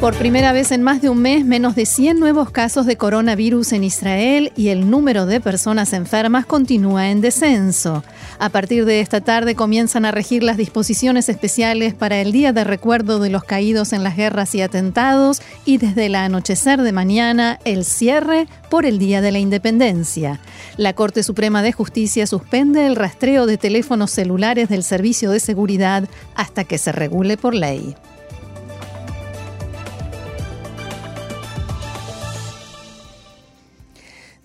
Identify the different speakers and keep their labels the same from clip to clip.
Speaker 1: Por primera vez en más de un mes, menos de 100 nuevos casos de coronavirus en Israel y el número de personas enfermas continúa en descenso. A partir de esta tarde comienzan a regir las disposiciones especiales para el Día de Recuerdo de los Caídos en las Guerras y Atentados y desde el anochecer de mañana el cierre por el Día de la Independencia. La Corte Suprema de Justicia suspende el rastreo de teléfonos celulares del Servicio de Seguridad hasta que se regule por ley.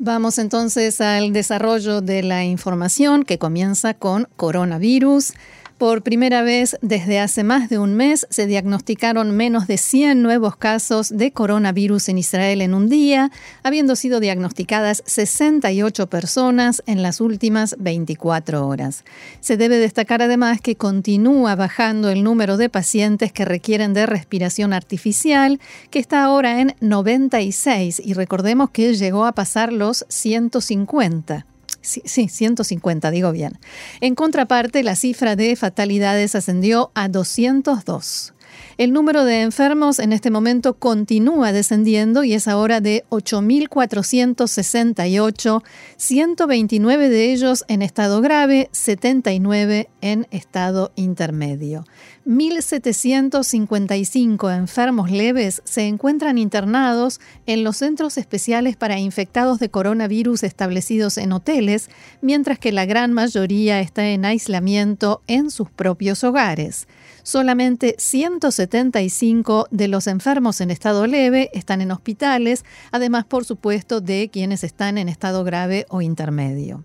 Speaker 1: Vamos entonces al desarrollo de la información que comienza con coronavirus. Por primera vez desde hace más de un mes se diagnosticaron menos de 100 nuevos casos de coronavirus en Israel en un día, habiendo sido diagnosticadas 68 personas en las últimas 24 horas. Se debe destacar además que continúa bajando el número de pacientes que requieren de respiración artificial, que está ahora en 96 y recordemos que llegó a pasar los 150 sí, 150, digo bien. En contraparte, la cifra de fatalidades ascendió a 202. El número de enfermos en este momento continúa descendiendo y es ahora de 8.468, 129 de ellos en estado grave, 79 en estado intermedio. 1.755 enfermos leves se encuentran internados en los centros especiales para infectados de coronavirus establecidos en hoteles, mientras que la gran mayoría está en aislamiento en sus propios hogares. Solamente 175 de los enfermos en estado leve están en hospitales, además, por supuesto, de quienes están en estado grave o intermedio.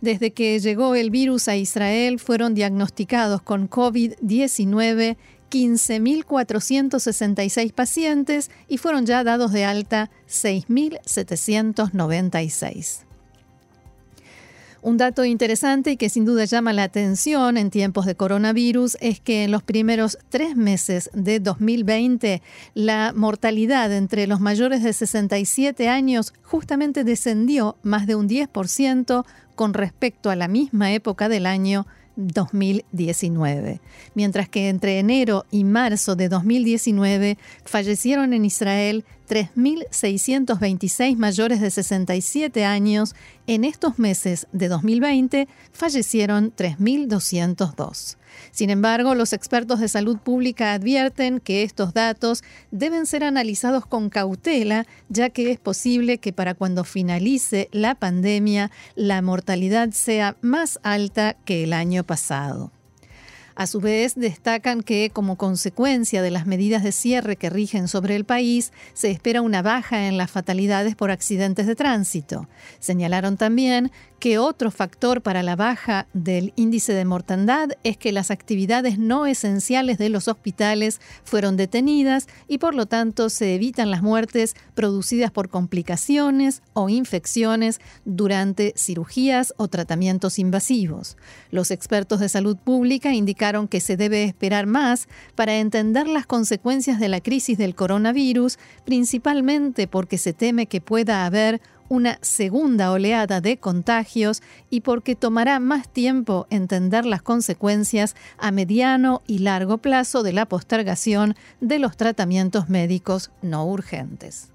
Speaker 1: Desde que llegó el virus a Israel fueron diagnosticados con COVID-19 15.466 pacientes y fueron ya dados de alta 6.796. Un dato interesante y que sin duda llama la atención en tiempos de coronavirus es que en los primeros tres meses de 2020 la mortalidad entre los mayores de 67 años justamente descendió más de un 10% con respecto a la misma época del año 2019, mientras que entre enero y marzo de 2019 fallecieron en Israel 3.626 mayores de 67 años, en estos meses de 2020 fallecieron 3.202. Sin embargo, los expertos de salud pública advierten que estos datos deben ser analizados con cautela, ya que es posible que para cuando finalice la pandemia la mortalidad sea más alta que el año pasado. A su vez, destacan que como consecuencia de las medidas de cierre que rigen sobre el país, se espera una baja en las fatalidades por accidentes de tránsito. Señalaron también que otro factor para la baja del índice de mortandad es que las actividades no esenciales de los hospitales fueron detenidas y por lo tanto se evitan las muertes producidas por complicaciones o infecciones durante cirugías o tratamientos invasivos. Los expertos de salud pública indicaron que se debe esperar más para entender las consecuencias de la crisis del coronavirus, principalmente porque se teme que pueda haber una segunda oleada de contagios y porque tomará más tiempo entender las consecuencias a mediano y largo plazo de la postergación de los tratamientos médicos no urgentes.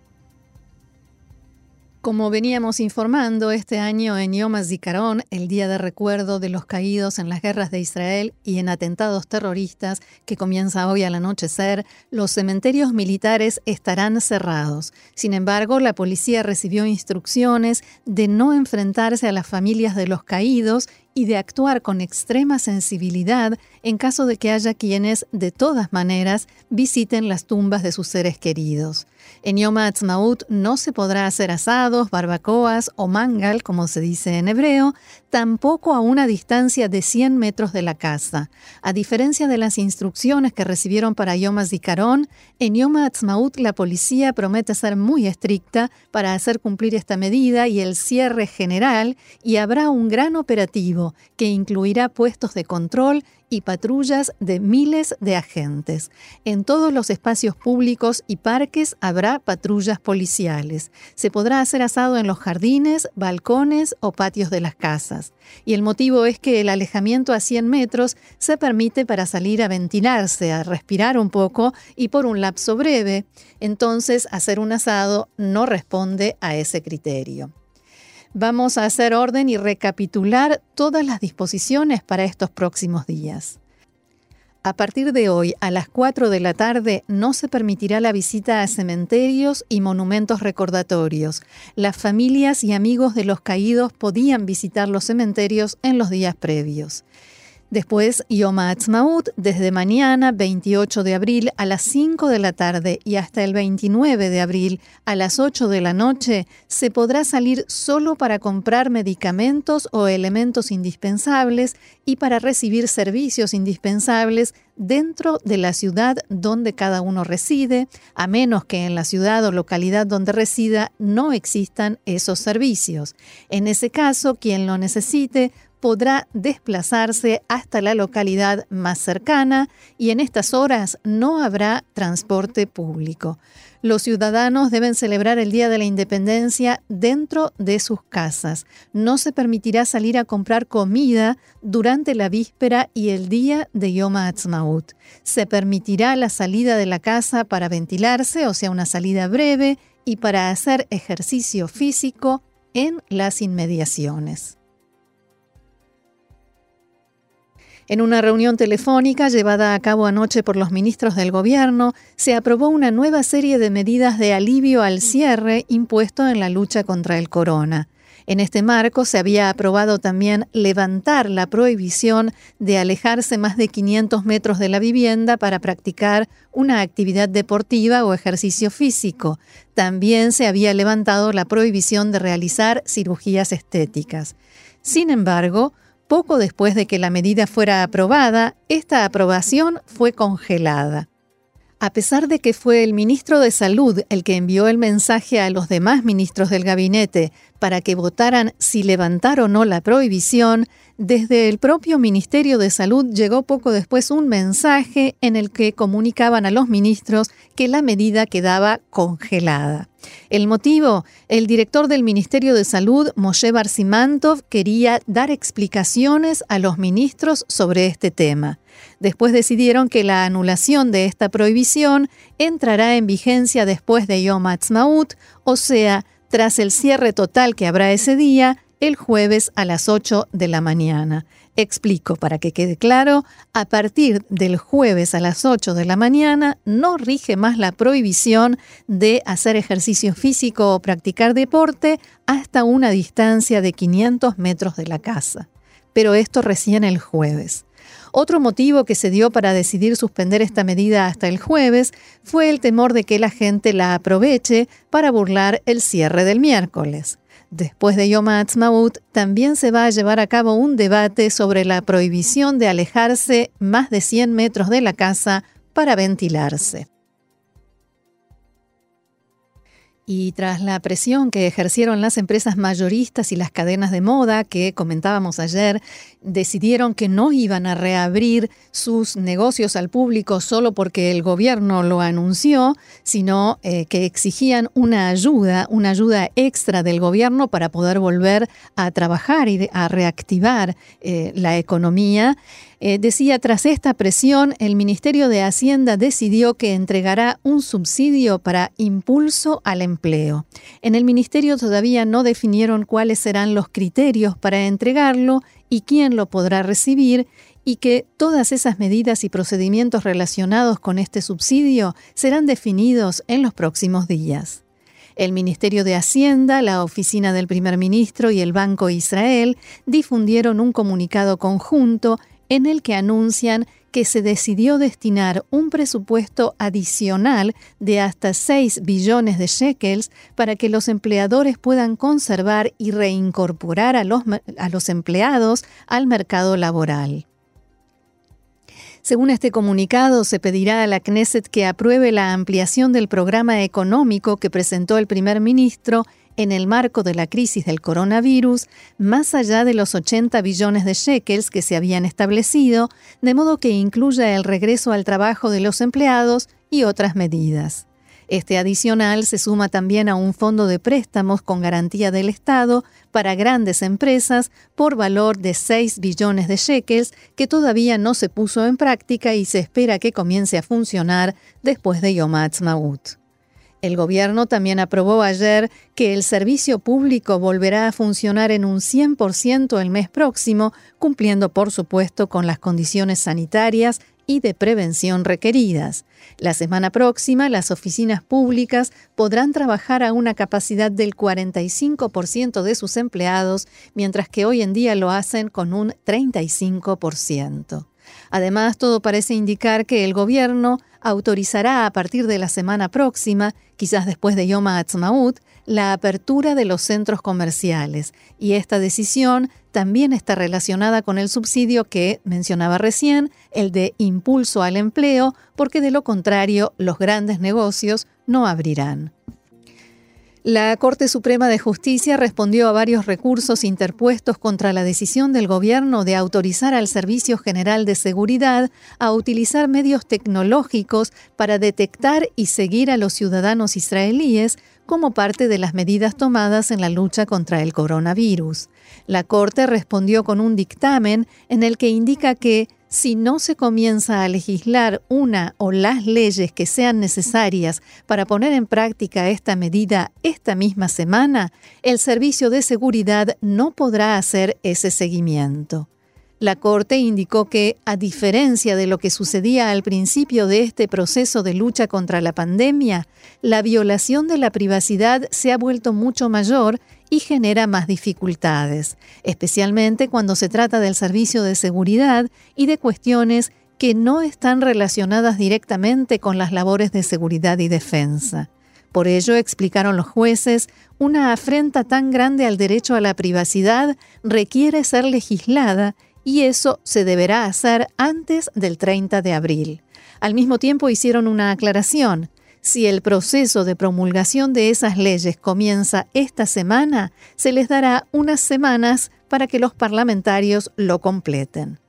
Speaker 1: Como veníamos informando, este año en Yom HaZikaron, el día de recuerdo de los caídos en las guerras de Israel y en atentados terroristas que comienza hoy al anochecer, los cementerios militares estarán cerrados. Sin embargo, la policía recibió instrucciones de no enfrentarse a las familias de los caídos y de actuar con extrema sensibilidad en caso de que haya quienes, de todas maneras, visiten las tumbas de sus seres queridos. En Yom Ha'atzmaut no se podrá hacer asados, barbacoas o mangal, como se dice en hebreo, tampoco a una distancia de 100 metros de la casa. A diferencia de las instrucciones que recibieron para Yom HaZikaron, en Yom Ha'atzmaut la policía promete ser muy estricta para hacer cumplir esta medida y el cierre general y habrá un gran operativo que incluirá puestos de control y patrullas de miles de agentes. En todos los espacios públicos y parques habrá patrullas policiales. Se podrá hacer asado en los jardines, balcones o patios de las casas. Y el motivo es que el alejamiento a 100 metros se permite para salir a ventilarse, a respirar un poco y por un lapso breve. Entonces, hacer un asado no responde a ese criterio. Vamos a hacer orden y recapitular todas las disposiciones para estos próximos días. A partir de hoy, a las 4 de la tarde, no se permitirá la visita a cementerios y monumentos recordatorios. Las familias y amigos de los caídos podían visitar los cementerios en los días previos. Después, Yom Ha'atzmaut, desde mañana 28 de abril a las 5 de la tarde y hasta el 29 de abril a las 8 de la noche, se podrá salir solo para comprar medicamentos o elementos indispensables y para recibir servicios indispensables dentro de la ciudad donde cada uno reside, a menos que en la ciudad o localidad donde resida no existan esos servicios. En ese caso, quien lo necesite podrá desplazarse hasta la localidad más cercana y en estas horas no habrá transporte público. Los ciudadanos deben celebrar el Día de la Independencia dentro de sus casas. No se permitirá salir a comprar comida durante la víspera y el día de Yom Ha'atzmaut. Se permitirá la salida de la casa para ventilarse, o sea, una salida breve, y para hacer ejercicio físico en las inmediaciones. En una reunión telefónica llevada a cabo anoche por los ministros del Gobierno, se aprobó una nueva serie de medidas de alivio al cierre impuesto en la lucha contra el corona. En este marco se había aprobado también levantar la prohibición de alejarse más de 500 metros de la vivienda para practicar una actividad deportiva o ejercicio físico. También se había levantado la prohibición de realizar cirugías estéticas. Sin embargo, poco después de que la medida fuera aprobada, esta aprobación fue congelada. A pesar de que fue el ministro de Salud el que envió el mensaje a los demás ministros del gabinete para que votaran si levantar o no la prohibición, desde el propio Ministerio de Salud llegó poco después un mensaje en el que comunicaban a los ministros que la medida quedaba congelada. El motivo, el director del Ministerio de Salud, Moshe Barsimantov, quería dar explicaciones a los ministros sobre este tema. Después decidieron que la anulación de esta prohibición entrará en vigencia después de Yom Ha'atzmaut, o sea, tras el cierre total que habrá ese día, el jueves a las 8 de la mañana. Explico para que quede claro, a partir del jueves a las 8 de la mañana no rige más la prohibición de hacer ejercicio físico o practicar deporte hasta una distancia de 500 metros de la casa. Pero esto recién el jueves. Otro motivo que se dio para decidir suspender esta medida hasta el jueves fue el temor de que la gente la aproveche para burlar el cierre del miércoles. Después de Yom Ha'atzmaut, también se va a llevar a cabo un debate sobre la prohibición de alejarse más de 100 metros de la casa para ventilarse. Y tras la presión que ejercieron las empresas mayoristas y las cadenas de moda que comentábamos ayer, decidieron que no iban a reabrir sus negocios al público solo porque el gobierno lo anunció, sino eh, que exigían una ayuda, una ayuda extra del gobierno para poder volver a trabajar y a reactivar eh, la economía. Eh, decía, tras esta presión, el Ministerio de Hacienda decidió que entregará un subsidio para impulso al empleo. En el Ministerio todavía no definieron cuáles serán los criterios para entregarlo y quién lo podrá recibir y que todas esas medidas y procedimientos relacionados con este subsidio serán definidos en los próximos días. El Ministerio de Hacienda, la Oficina del Primer Ministro y el Banco Israel difundieron un comunicado conjunto en el que anuncian que se decidió destinar un presupuesto adicional de hasta 6 billones de shekels para que los empleadores puedan conservar y reincorporar a los, a los empleados al mercado laboral. Según este comunicado, se pedirá a la Knesset que apruebe la ampliación del programa económico que presentó el primer ministro en el marco de la crisis del coronavirus, más allá de los 80 billones de shekels que se habían establecido, de modo que incluya el regreso al trabajo de los empleados y otras medidas. Este adicional se suma también a un fondo de préstamos con garantía del Estado para grandes empresas por valor de 6 billones de shekels que todavía no se puso en práctica y se espera que comience a funcionar después de Yom Ha'atzmaut. El gobierno también aprobó ayer que el servicio público volverá a funcionar en un 100% el mes próximo, cumpliendo por supuesto con las condiciones sanitarias y de prevención requeridas. La semana próxima, las oficinas públicas podrán trabajar a una capacidad del 45% de sus empleados, mientras que hoy en día lo hacen con un 35%. Además, todo parece indicar que el gobierno autorizará a partir de la semana próxima, quizás después de Yom Ha'atzmaut, la apertura de los centros comerciales, y esta decisión también está relacionada con el subsidio que mencionaba recién, el de impulso al empleo, porque de lo contrario los grandes negocios no abrirán. La Corte Suprema de Justicia respondió a varios recursos interpuestos contra la decisión del gobierno de autorizar al Servicio General de Seguridad a utilizar medios tecnológicos para detectar y seguir a los ciudadanos israelíes como parte de las medidas tomadas en la lucha contra el coronavirus. La Corte respondió con un dictamen en el que indica que si no se comienza a legislar una o las leyes que sean necesarias para poner en práctica esta medida esta misma semana, el Servicio de Seguridad no podrá hacer ese seguimiento. La Corte indicó que, a diferencia de lo que sucedía al principio de este proceso de lucha contra la pandemia, la violación de la privacidad se ha vuelto mucho mayor y genera más dificultades, especialmente cuando se trata del servicio de seguridad y de cuestiones que no están relacionadas directamente con las labores de seguridad y defensa. Por ello, explicaron los jueces, una afrenta tan grande al derecho a la privacidad requiere ser legislada y eso se deberá hacer antes del 30 de abril. Al mismo tiempo hicieron una aclaración. Si el proceso de promulgación de esas leyes comienza esta semana, se les dará unas semanas para que los parlamentarios lo completen.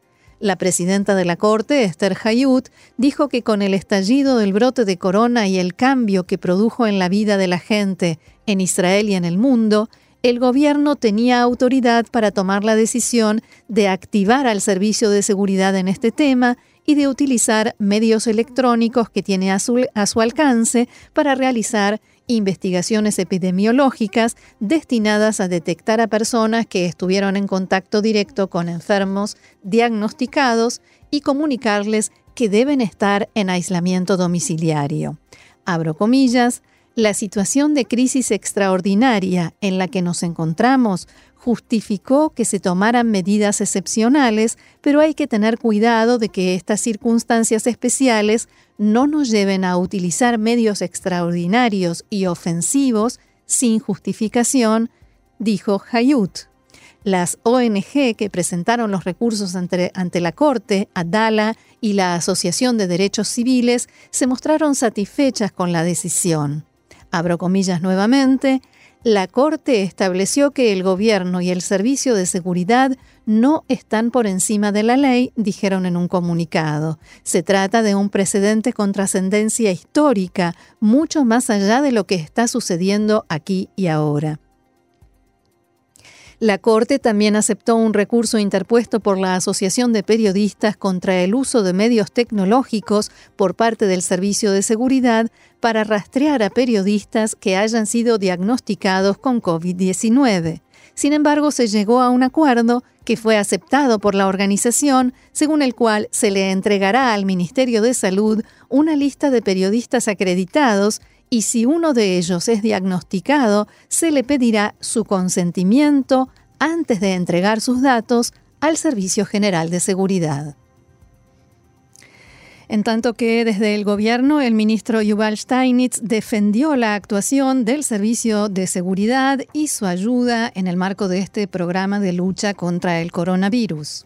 Speaker 1: La presidenta de la Corte, Esther Hayut, dijo que con el estallido del brote de corona y el cambio que produjo en la vida de la gente en Israel y en el mundo, el gobierno tenía autoridad para tomar la decisión de activar al servicio de seguridad en este tema y de utilizar medios electrónicos que tiene a su, a su, alcance para realizar investigaciones epidemiológicas destinadas a detectar a personas que estuvieron en contacto directo con enfermos diagnosticados y comunicarles que deben estar en aislamiento domiciliario. Abro comillas, la situación de crisis extraordinaria en la que nos encontramos justificó que se tomaran medidas excepcionales, pero hay que tener cuidado de que estas circunstancias especiales no nos lleven a utilizar medios extraordinarios y ofensivos sin justificación, dijo Hayut. Las ONG que presentaron los recursos ante, ante, la Corte, Adala y la Asociación de Derechos Civiles, se mostraron satisfechas con la decisión abro comillas nuevamente, la Corte estableció que el gobierno y el servicio de seguridad no están por encima de la ley, dijeron en un comunicado. Se trata de un precedente con trascendencia histórica, mucho más allá de lo que está sucediendo aquí y ahora. La Corte también aceptó un recurso interpuesto por la Asociación de Periodistas contra el uso de medios tecnológicos por parte del Servicio de Seguridad para rastrear a periodistas que hayan sido diagnosticados con COVID-19. Sin embargo, se llegó a un acuerdo que fue aceptado por la organización, según el cual se le entregará al Ministerio de Salud una lista de periodistas acreditados y si uno de ellos es diagnosticado, se le pedirá su consentimiento antes de entregar sus datos al Servicio General de Seguridad. En tanto que desde el gobierno, el ministro Yuval Steinitz defendió la actuación del Servicio de Seguridad y su ayuda en el marco de este programa de lucha contra el coronavirus.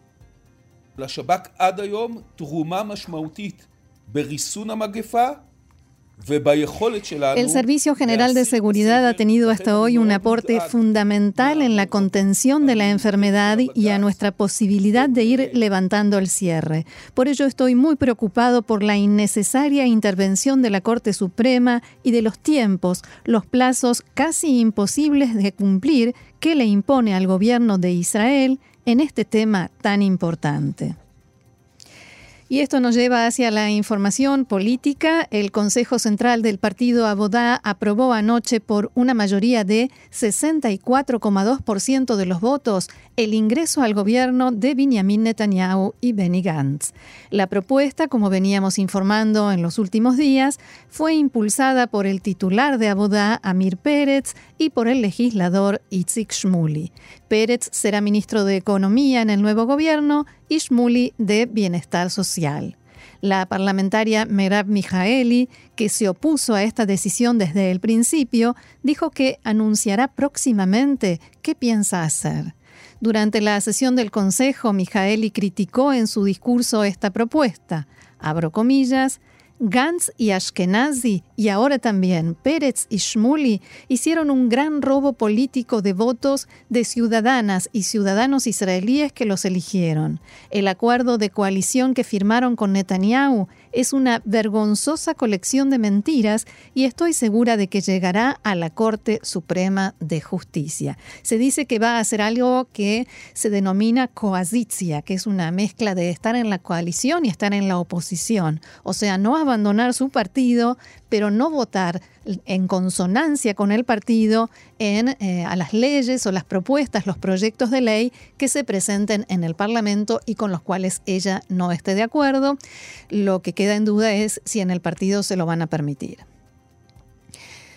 Speaker 1: El Servicio General de Seguridad ha tenido hasta hoy un aporte fundamental en la contención de la enfermedad y a nuestra posibilidad de ir levantando el cierre. Por ello estoy muy preocupado por la innecesaria intervención de la Corte Suprema y de los tiempos, los plazos casi imposibles de cumplir que le impone al gobierno de Israel en este tema tan importante. Y esto nos lleva hacia la información política. El Consejo Central del Partido Abodá aprobó anoche por una mayoría de 64,2% de los votos el ingreso al gobierno de Benjamin Netanyahu y Benny Gantz. La propuesta, como veníamos informando en los últimos días, fue impulsada por el titular de Abodá, Amir Pérez, y por el legislador Itzik Shmuli. Pérez será ministro de Economía en el nuevo gobierno y Shmuli de Bienestar Social. La parlamentaria Merab Mijaeli, que se opuso a esta decisión desde el principio, dijo que anunciará próximamente qué piensa hacer. Durante la sesión del Consejo, Mijaeli criticó en su discurso esta propuesta. Abro comillas, Gantz y Ashkenazi, y ahora también Pérez y Shmuli, hicieron un gran robo político de votos de ciudadanas y ciudadanos israelíes que los eligieron. El acuerdo de coalición que firmaron con Netanyahu es una vergonzosa colección de mentiras y estoy segura de que llegará a la Corte Suprema de Justicia. Se dice que va a hacer algo que se denomina coasitia, que es una mezcla de estar en la coalición y estar en la oposición. O sea, no abandonar su partido, pero no votar en consonancia con el partido en, eh, a las leyes o las propuestas, los proyectos de ley que se presenten en el Parlamento y con los cuales ella no esté de acuerdo. Lo que queda en duda es si en el partido se lo van a permitir.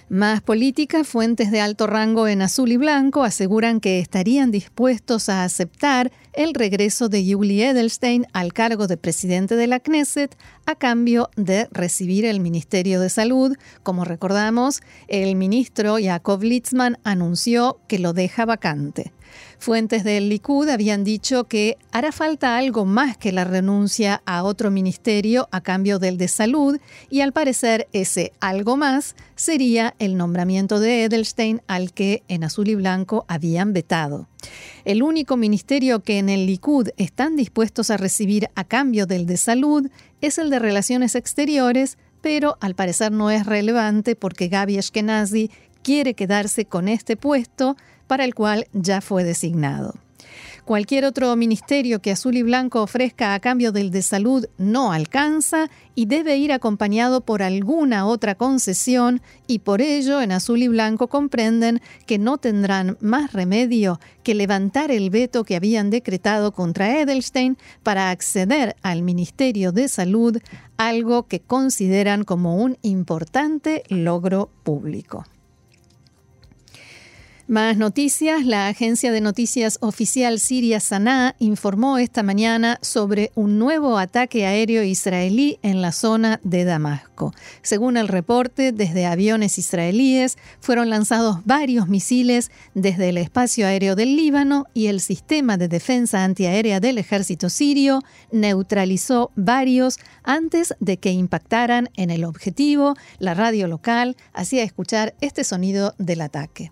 Speaker 1: Más política, fuentes de alto rango en azul y blanco aseguran que estarían dispuestos a aceptar el regreso de Yuli Edelstein al cargo de presidente de la Knesset a cambio de recibir el Ministerio de Salud. Como recordamos, el ministro Jacob Litzman anunció que lo deja vacante. Fuentes del Likud habían dicho que hará falta algo más que la renuncia a otro ministerio a cambio del de salud y al parecer ese algo más sería el nombramiento de Edelstein al que en azul y blanco habían vetado. El único ministerio que en el Likud están dispuestos a recibir a cambio del de salud es el de Relaciones Exteriores, pero al parecer no es relevante porque Gaby Ashkenazi quiere quedarse con este puesto para el cual ya fue designado. Cualquier otro ministerio que Azul y Blanco ofrezca a cambio del de salud no alcanza y debe ir acompañado por alguna otra concesión y por ello en Azul y Blanco comprenden que no tendrán más remedio que levantar el veto que habían decretado contra Edelstein para acceder al Ministerio de Salud, algo que consideran como un importante logro público. Más noticias. La agencia de noticias oficial siria Sanaa informó esta mañana sobre un nuevo ataque aéreo israelí en la zona de Damasco. Según el reporte, desde aviones israelíes fueron lanzados varios misiles desde el espacio aéreo del Líbano y el sistema de defensa antiaérea del ejército sirio neutralizó varios antes de que impactaran en el objetivo. La radio local hacía escuchar este sonido del ataque.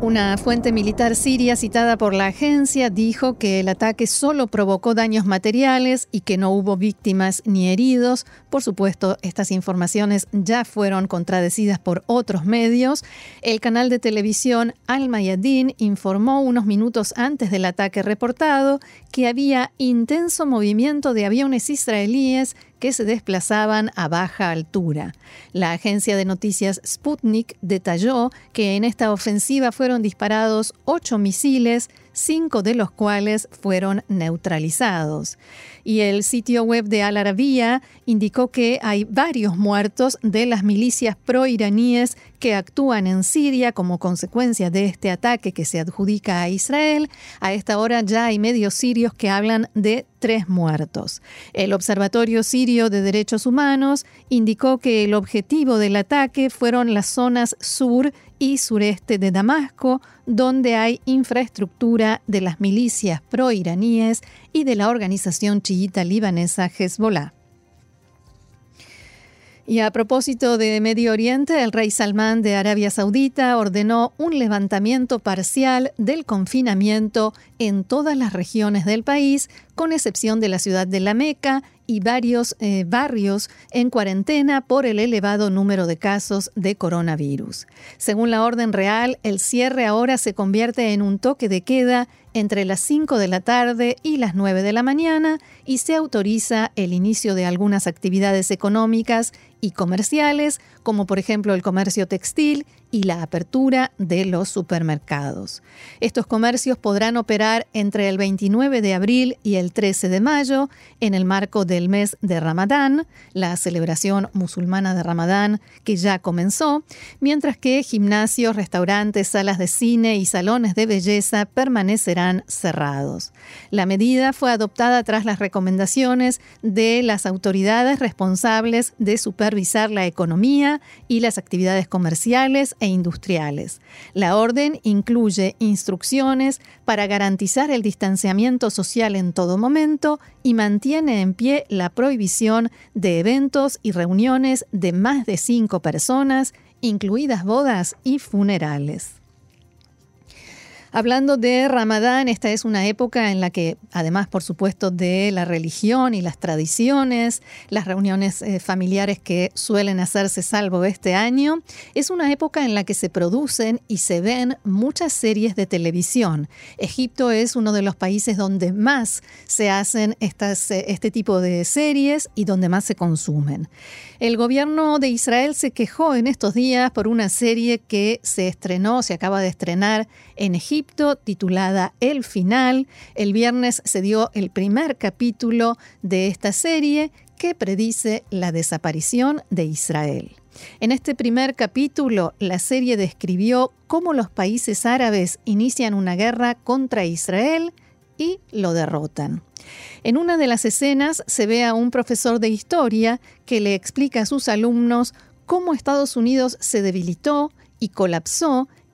Speaker 1: Una fuente militar siria citada por la agencia dijo que el ataque solo provocó daños materiales y que no hubo víctimas ni heridos. Por supuesto, estas informaciones ya fueron contradecidas por otros medios. El canal de televisión Al Mayadin informó unos minutos antes del ataque reportado que había intenso movimiento de aviones israelíes que se desplazaban a baja altura. La agencia de noticias Sputnik detalló que en esta ofensiva fueron disparados ocho misiles, cinco de los cuales fueron neutralizados. Y el sitio web de Al Arabiya indicó que hay varios muertos de las milicias pro-iraníes que actúan en Siria como consecuencia de este ataque que se adjudica a Israel. A esta hora ya hay medios sirios que hablan de tres muertos. El Observatorio Sirio de Derechos Humanos indicó que el objetivo del ataque fueron las zonas sur y sureste de Damasco, donde hay infraestructura de las milicias pro-iraníes y de la organización chiita libanesa Hezbollah. Y a propósito de Medio Oriente, el rey Salmán de Arabia Saudita ordenó un levantamiento parcial del confinamiento en todas las regiones del país, con excepción de la ciudad de La Meca y varios eh, barrios en cuarentena por el elevado número de casos de coronavirus. Según la orden real, el cierre ahora se convierte en un toque de queda entre las 5 de la tarde y las 9 de la mañana y se autoriza el inicio de algunas actividades económicas y comerciales, como por ejemplo el comercio textil y la apertura de los supermercados. Estos comercios podrán operar entre el 29 de abril y el 13 de mayo en el marco del mes de Ramadán, la celebración musulmana de Ramadán que ya comenzó, mientras que gimnasios, restaurantes, salas de cine y salones de belleza permanecerán cerrados. La medida fue adoptada tras las recomendaciones de las autoridades responsables de supervisar la economía y las actividades comerciales e industriales. La orden incluye instrucciones para garantizar el distanciamiento social en todo momento y mantiene en pie la prohibición de eventos y reuniones de más de cinco personas, incluidas bodas y funerales. Hablando de Ramadán, esta es una época en la que, además, por supuesto, de la religión y las tradiciones, las reuniones eh, familiares que suelen hacerse salvo este año, es una época en la que se producen y se ven muchas series de televisión. Egipto es uno de los países donde más se hacen estas, eh, este tipo de series y donde más se consumen. El gobierno de Israel se quejó en estos días por una serie que se estrenó, se acaba de estrenar en Egipto, titulada El Final. El viernes se dio el primer capítulo de esta serie que predice la desaparición de Israel. En este primer capítulo, la serie describió cómo los países árabes inician una guerra contra Israel y lo derrotan. En una de las escenas se ve a un profesor de historia que le explica a sus alumnos cómo Estados Unidos se debilitó y colapsó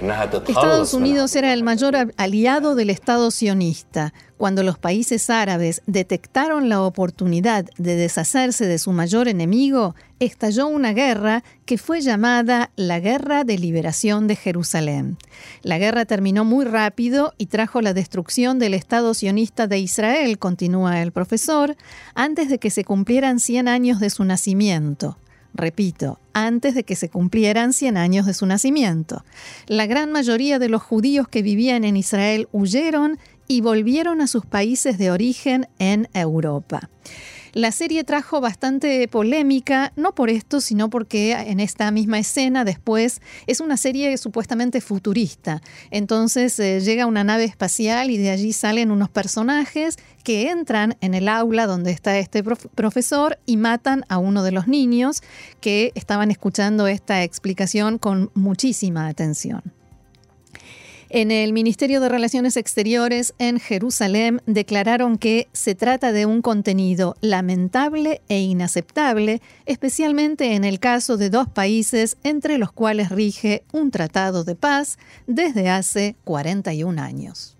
Speaker 1: Estados Unidos era el mayor aliado del Estado sionista. Cuando los países árabes detectaron la oportunidad de deshacerse de su mayor enemigo, estalló una guerra que fue llamada la Guerra de Liberación de Jerusalén. La guerra terminó muy rápido y trajo la destrucción del Estado sionista de Israel, continúa el profesor, antes de que se cumplieran 100 años de su nacimiento repito, antes de que se cumplieran 100 años de su nacimiento. La gran mayoría de los judíos que vivían en Israel huyeron y volvieron a sus países de origen en Europa. La serie trajo bastante polémica, no por esto, sino porque en esta misma escena después es una serie supuestamente futurista. Entonces eh, llega una nave espacial y de allí salen unos personajes que entran en el aula donde está este profesor y matan a uno de los niños que estaban escuchando esta explicación con muchísima atención. En el Ministerio de Relaciones Exteriores en Jerusalén declararon que se trata de un contenido lamentable e inaceptable, especialmente en el caso de dos países entre los cuales rige un tratado de paz desde hace 41 años.